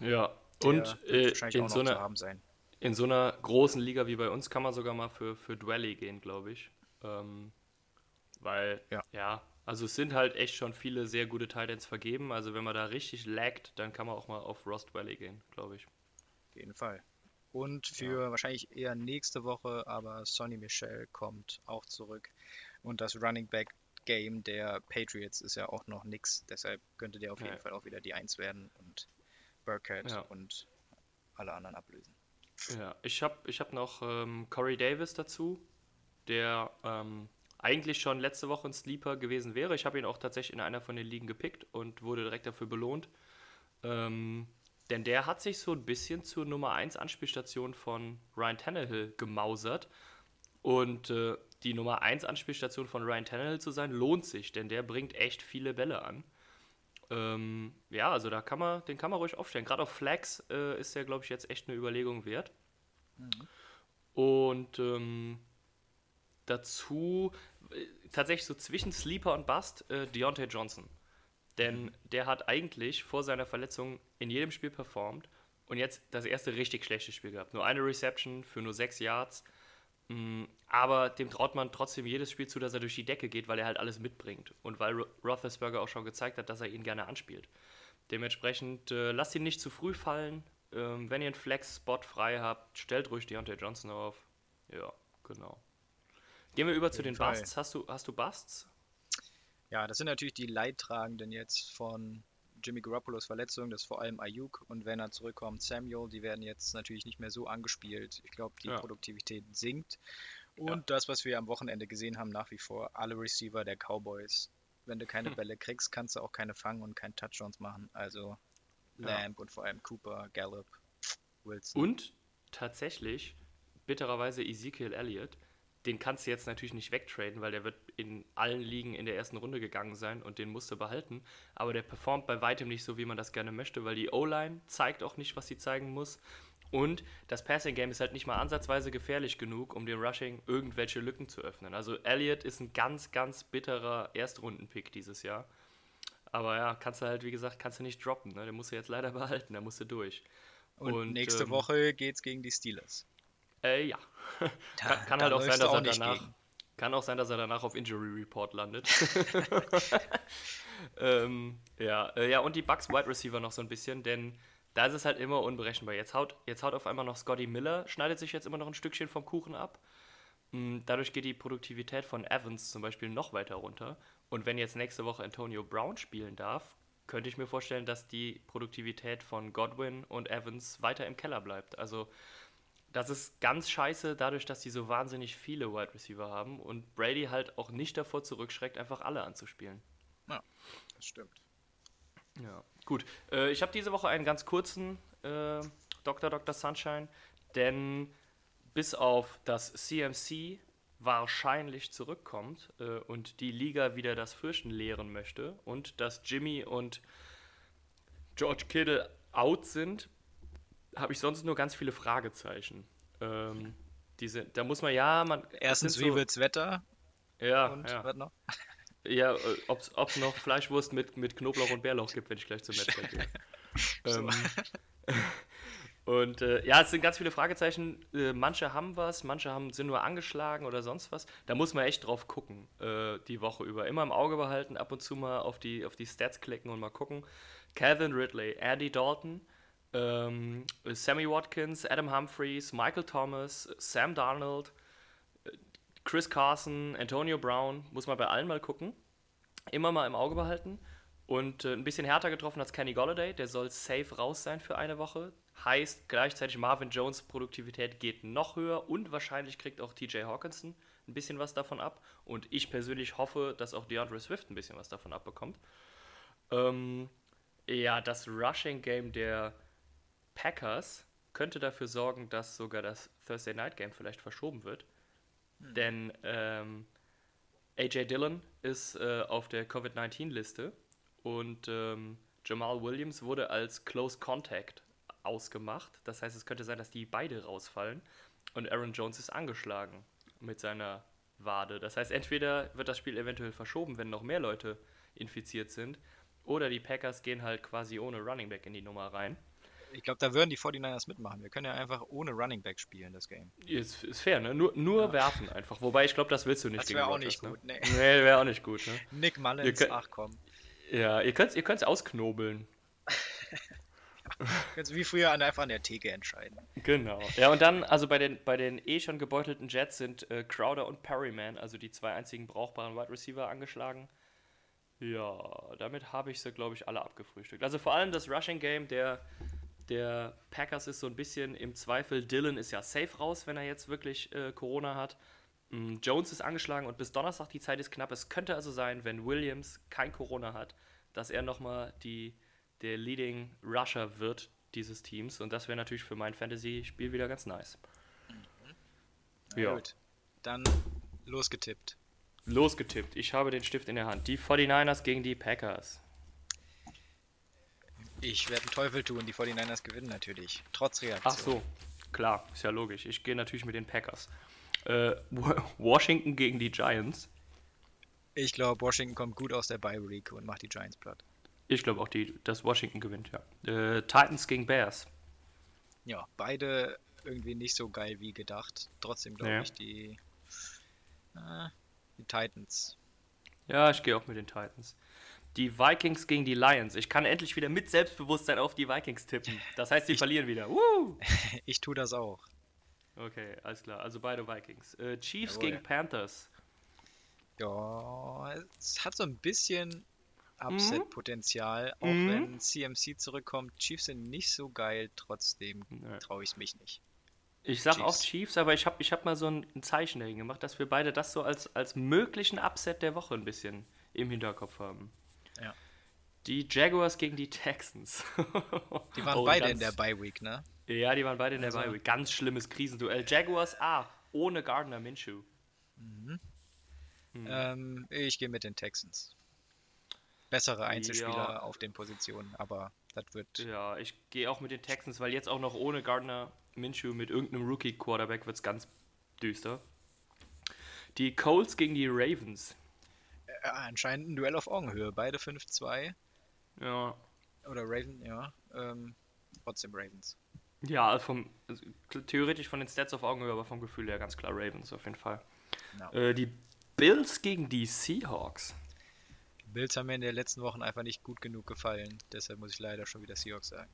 ja. Und wird äh, wahrscheinlich in, auch so einer, haben sein. in so einer großen Liga wie bei uns kann man sogar mal für, für Dwelly gehen, glaube ich. Ähm, weil, Ja. ja, also es sind halt echt schon viele sehr gute Titans vergeben. Also wenn man da richtig laggt, dann kann man auch mal auf Ross Dwelly gehen, glaube ich. Auf jeden Fall. Und für wahrscheinlich eher nächste Woche, aber Sonny Michel kommt auch zurück. Und das Running Back Game der Patriots ist ja auch noch nix. Deshalb könnte der auf jeden Ja. Fall auch wieder die Eins werden und Burkhead Ja. und alle anderen ablösen. Ja, ich habe ich hab noch ähm, Corey Davis dazu, der ähm, eigentlich schon letzte Woche ein Sleeper gewesen wäre. Ich habe ihn auch tatsächlich in einer von den Ligen gepickt und wurde direkt dafür belohnt. Ähm, denn der hat sich so ein bisschen zur Nummer 1 Anspielstation von Ryan Tannehill gemausert. Und äh, die Nummer 1 Anspielstation von Ryan Tannehill zu sein, lohnt sich, denn der bringt echt viele Bälle an. Ähm, ja, also da kann man, den kann man ruhig aufstellen. Gerade auf Flex äh, ist der, glaube ich, jetzt echt eine Überlegung wert. Und ähm, dazu tatsächlich so zwischen Sleeper und Bust äh, Deontay Johnson. Denn der hat eigentlich vor seiner Verletzung in jedem Spiel performt und jetzt das erste richtig schlechte Spiel gehabt. Nur eine Reception für nur sechs Yards. Mm, Aber dem traut man trotzdem jedes Spiel zu, dass er durch die Decke geht, weil er halt alles mitbringt. Und weil Ro- Roethlisberger auch schon gezeigt hat, dass er ihn gerne anspielt. Dementsprechend äh, lasst ihn nicht zu früh fallen. Ähm, wenn ihr einen Flex-Spot frei habt, stellt ruhig Deontay Johnson auf. Ja, genau. Gehen wir über zu den Fall. Busts. Hast du, hast du Busts? Ja, das sind natürlich die Leidtragenden jetzt von Jimmy Garoppolo's Verletzung, das ist vor allem Ayuk und wenn er zurückkommt, Samuel, die werden jetzt natürlich nicht mehr so angespielt. Ich glaube, die Ja. Produktivität sinkt. Und Ja. das, was wir am Wochenende gesehen haben, nach wie vor, alle Receiver der Cowboys. Wenn du keine Hm. Bälle kriegst, kannst du auch keine fangen und keine Touchdowns machen. Also Ja. Lamb und vor allem Cooper, Gallup, Wilson. Und tatsächlich, bittererweise Ezekiel Elliott, den kannst du jetzt natürlich nicht wegtraden, weil der wird in allen Ligen in der ersten Runde gegangen sein und den musst du behalten. Aber der performt bei weitem nicht so, wie man das gerne möchte, weil die O-Line zeigt auch nicht, was sie zeigen muss. Und das Passing-Game ist halt nicht mal ansatzweise gefährlich genug, um dem Rushing irgendwelche Lücken zu öffnen. Also Elliott ist ein ganz, ganz bitterer Erstrunden-Pick dieses Jahr. Aber ja, kannst du halt, wie gesagt, kannst du nicht droppen. Ne? Den musst du jetzt leider behalten, der musst du durch. Und, und, nächste ähm, Woche geht's gegen die Steelers. Äh, ja. Da- Kann, kann halt auch sein, dass er nicht danach. gegen. Kann auch sein, dass er danach auf Injury Report landet. ähm, ja, äh, ja, und die Bucks Wide Receiver noch so ein bisschen, denn da ist es halt immer unberechenbar. Jetzt haut, jetzt haut auf einmal noch Scotty Miller, schneidet sich jetzt immer noch ein Stückchen vom Kuchen ab. Mm, Dadurch geht die Produktivität von Evans zum Beispiel noch weiter runter. Und wenn jetzt nächste Woche Antonio Brown spielen darf, könnte ich mir vorstellen, dass die Produktivität von Godwin und Evans weiter im Keller bleibt. Also das ist ganz scheiße, dadurch, dass die so wahnsinnig viele Wide Receiver haben und Brady halt auch nicht davor zurückschreckt, einfach alle anzuspielen. Das stimmt. Ja, gut. Äh, ich habe diese Woche einen ganz kurzen äh, Dr. Dr. Sunshine, denn bis auf das CMC wahrscheinlich zurückkommt äh, und die Liga wieder das Fürchten lehren möchte und dass Jimmy und George Kittle out sind, habe ich sonst nur ganz viele Fragezeichen. Ähm, diese, da muss man ja, man. Erstens, sind wie so- wird's Wetter? Ja, Und ja. was noch? Ja, ob es noch Fleischwurst mit, mit Knoblauch und Bärlauch gibt, wenn ich gleich zum Metzger gehe. So. ähm, Und äh, ja, es sind ganz viele Fragezeichen. Äh, manche haben was, manche haben, sind nur angeschlagen oder sonst was. Da muss man echt drauf gucken, äh, die Woche über. Immer im Auge behalten, ab und zu mal auf die, auf die Stats klicken und mal gucken. Calvin Ridley, Andy Dalton, ähm, Sammy Watkins, Adam Humphreys, Michael Thomas, Sam Darnold, Chris Carson, Antonio Brown. Muss man bei allen mal gucken. Immer mal im Auge behalten. Und äh, ein bisschen härter getroffen als Kenny Golladay. Der soll safe raus sein für eine Woche. Heißt gleichzeitig Marvin Jones Produktivität geht noch höher und wahrscheinlich kriegt auch TJ Hawkinson ein bisschen was davon ab. Und ich persönlich hoffe, dass auch DeAndre Swift ein bisschen was davon abbekommt. Ähm, ja, das Rushing Game der Packers könnte dafür sorgen, dass sogar das Thursday Night Game vielleicht verschoben wird. Hm. Denn ähm, AJ Dillon ist äh, auf der Covid-19-Liste und ähm, Jamal Williams wurde als Close Contact ausgemacht. Das heißt, es könnte sein, dass die beide rausfallen. Und Aaron Jones ist angeschlagen mit seiner Wade. Das heißt, entweder wird das Spiel eventuell verschoben, wenn noch mehr Leute infiziert sind, oder die Packers gehen halt quasi ohne Running Back in die Nummer rein. Ich glaube, da würden die 49ers mitmachen. Wir können ja einfach ohne Running Back spielen, das Game. Ist, ist fair, ne? Nur, nur ja. werfen einfach. Wobei ich glaube, das willst du nicht. Das wäre auch nicht ne? gut, ne? Nee, wäre auch nicht gut, ne? Nick Mullins, könnt, ach komm. Ja, ihr könnt es ihr ausknobeln. Kannst wie früher einfach an der Theke entscheiden. Genau. Ja, und dann, also bei den, bei den eh schon gebeutelten Jets sind äh, Crowder und Perryman, also die zwei einzigen brauchbaren Wide Receiver, angeschlagen. Ja, damit habe ich sie, glaube ich, alle abgefrühstückt. Also vor allem das Rushing Game der, der Packers ist so ein bisschen im Zweifel. Dylan ist ja safe raus, wenn er jetzt wirklich äh, Corona hat. Mm, Jones ist angeschlagen und bis Donnerstag die Zeit ist knapp. Es könnte also sein, wenn Williams kein Corona hat, dass er nochmal der Leading Rusher wird dieses Teams. Und das wäre natürlich für mein Fantasy-Spiel wieder ganz nice. Mhm. Ja. Gut. Dann losgetippt. Losgetippt. Ich habe den Stift in der Hand. Die 49ers gegen die Packers. Ich werde einen Teufel tun. Die 49ers gewinnen natürlich. Trotz Reaktion. Ach so. Klar, ist ja logisch. Ich gehe natürlich mit den Packers. Äh, Washington gegen die Giants. Ich glaube, Washington kommt gut aus der Bye Week und macht die Giants platt. Ich glaube auch, die, dass Washington gewinnt, ja. Äh, Titans gegen Bears. Ja, beide irgendwie nicht so geil wie gedacht. Trotzdem glaube ja. ich die, äh, die Titans. Ja, ich gehe auch mit den Titans. Die Vikings gegen die Lions. Ich kann endlich wieder mit Selbstbewusstsein auf die Vikings tippen. Das heißt, sie verlieren wieder. Woo! ich tue das auch. Okay, alles klar. Also beide Vikings. Äh, Chiefs Jawohl. gegen Panthers. Ja, es hat so ein bisschen Upset-Potenzial, mhm. auch mhm. wenn CMC zurückkommt. Chiefs sind nicht so geil, trotzdem traue ich es mich nicht. Ich sag Chiefs. auch Chiefs, aber ich habe ich hab mal so ein, ein Zeichen dahin gemacht, dass wir beide das so als, als möglichen Upset der Woche ein bisschen im Hinterkopf haben. Ja. Die Jaguars gegen die Texans. die waren oh, beide in der Bye Week, ne? Ja, die waren beide in der also. Bye Week. Ganz schlimmes Krisenduell. Jaguars A, ohne Gardner Minshew. Mhm. Hm. Ähm, ich gehe mit den Texans. Bessere Einzelspieler ja. auf den Positionen, aber das wird. Ja, ich gehe auch mit den Texans, weil jetzt auch noch ohne Gardner Minshew mit irgendeinem Rookie-Quarterback wird es ganz düster. Die Colts gegen die Ravens. Äh, anscheinend ein Duell auf Augenhöhe. Beide 5-2. Ja. Oder Raven, ja. Ähm, trotzdem Ravens. Ja, also vom, also theoretisch von den Stats auf Augenhöhe, aber vom Gefühl her ganz klar Ravens auf jeden Fall. No. Äh, die Bills gegen die Seahawks. Die Bills haben mir in den letzten Wochen einfach nicht gut genug gefallen. Deshalb muss ich leider schon wieder Seahawks sagen.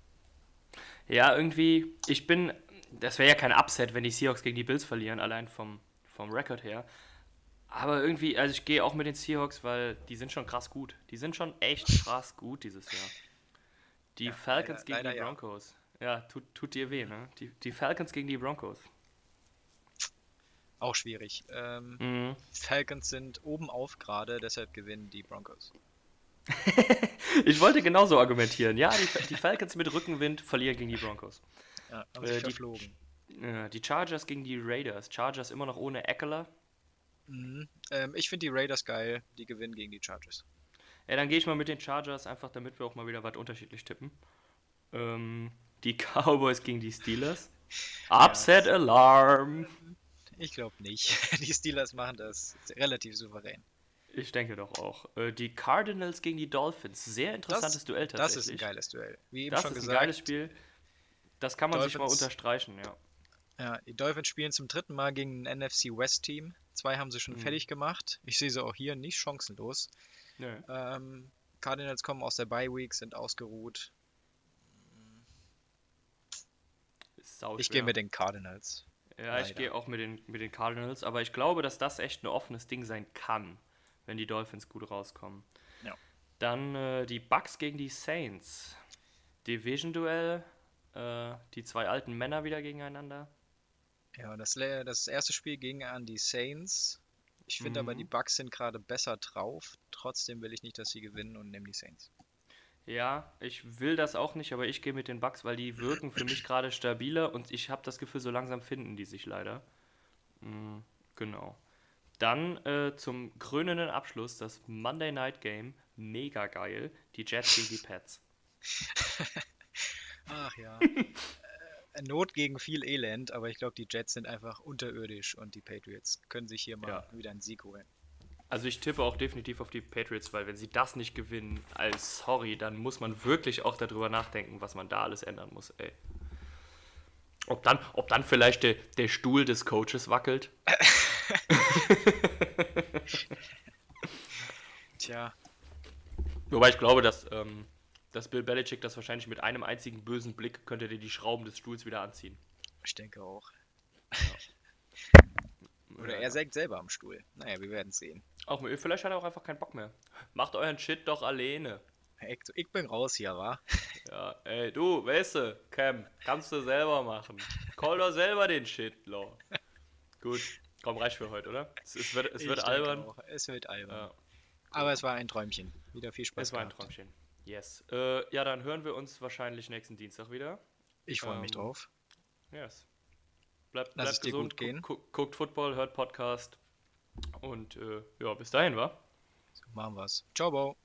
Ja, irgendwie, ich bin, das wäre ja kein Upset, wenn die Seahawks gegen die Bills verlieren, allein vom, vom Rekord her. Aber irgendwie, also ich gehe auch mit den Seahawks, weil die sind schon krass gut. Die sind schon echt krass gut dieses Jahr. Die ja, Falcons leider, gegen leider die Broncos. Ja, ja tut, tut dir weh, ne? Die, die Falcons gegen die Broncos. Auch schwierig. Ähm, mhm. Falcons sind oben auf gerade, deshalb gewinnen die Broncos. ich wollte genauso argumentieren. Ja, die, die, Falcons mit Rückenwind verlieren gegen die Broncos. Ja, haben äh, die, verflogen. Äh, die Chargers gegen die Raiders. Chargers immer noch ohne Eckler. Mhm. Ähm, ich finde die Raiders geil. Die gewinnen gegen die Chargers. Ja, dann gehe ich mal mit den Chargers, einfach damit wir auch mal wieder was unterschiedlich tippen. Ähm, die Cowboys gegen die Steelers. Upset ja. Alarm. Ich glaube nicht. Die Steelers machen das relativ souverän. Ich denke doch auch. Äh, die Cardinals gegen die Dolphins. Sehr interessantes das, Duell tatsächlich. Das ist ein geiles Duell. Wie eben das schon ist gesagt. ein geiles Spiel. Das kann man sich mal Dolphins- unterstreichen, ja. Ja, die Dolphins spielen zum dritten Mal gegen ein NFC West Team. Zwei haben sie schon Mhm. fertig gemacht. Ich sehe sie auch hier nicht chancenlos. Nö. Ähm, Cardinals kommen aus der Bye Week, sind ausgeruht. Ich gehe mit den Cardinals. Ja, ich Leider. gehe auch mit den, mit den Cardinals, aber ich glaube, dass das echt ein offenes Ding sein kann, wenn die Dolphins gut rauskommen. Ja. Dann äh, die Bucks gegen die Saints. Division-Duell, äh, die zwei alten Männer wieder gegeneinander. Ja, das, das erste Spiel ging an die Saints. Ich finde aber, Mhm. die Bucks sind gerade besser drauf. Trotzdem will ich nicht, dass sie gewinnen und nehme die Saints. Ja, ich will das auch nicht, aber ich gehe mit den Bucks, weil die wirken für mich gerade stabiler und ich habe das Gefühl, so langsam finden die sich leider. Mm, genau. Dann äh, zum krönenden Abschluss das Monday Night Game. Mega geil. Die Jets gegen die Pets. Ach ja. Not gegen viel Elend, aber ich glaube, die Jets sind einfach unterirdisch und die Patriots können sich hier mal Ja. wieder einen Sieg holen. Also ich tippe auch definitiv auf die Patriots, weil wenn sie das nicht gewinnen, als sorry, dann muss man wirklich auch darüber nachdenken, was man da alles ändern muss, ey. Ob dann, ob dann vielleicht der, der Stuhl des Coaches wackelt. Tja, Wobei ich glaube, dass, ähm, dass Bill Belichick das wahrscheinlich mit einem einzigen bösen Blick könnte dir die Schrauben des Stuhls wieder anziehen. ich denke auch. Oder Ja. er sägt selber am Stuhl. Naja, wir werden sehen. Auch, vielleicht hat er auch einfach keinen Bock mehr. Macht euren Shit doch alleine. Ich, ich bin raus hier, wa? Ja, ey, du, weißt du, Cam, kannst du selber machen. Call doch selber den Shit, Law. Gut, komm, reicht für heute, oder? Es, es wird, es wird albern. Auch. Es wird albern. Ja, Aber es war ein Träumchen. Wieder viel Spaß es war ein. Träumchen. Yes. Äh, ja, dann hören wir uns wahrscheinlich nächsten Dienstag wieder. Ich freue mich Ähm, drauf. Yes. Bleibt, Lass bleibt gesund, gut gehen. gu- gu- guckt Football, hört Podcast. Und äh, ja, bis dahin, wa? So machen wir's. Ciao, Bo.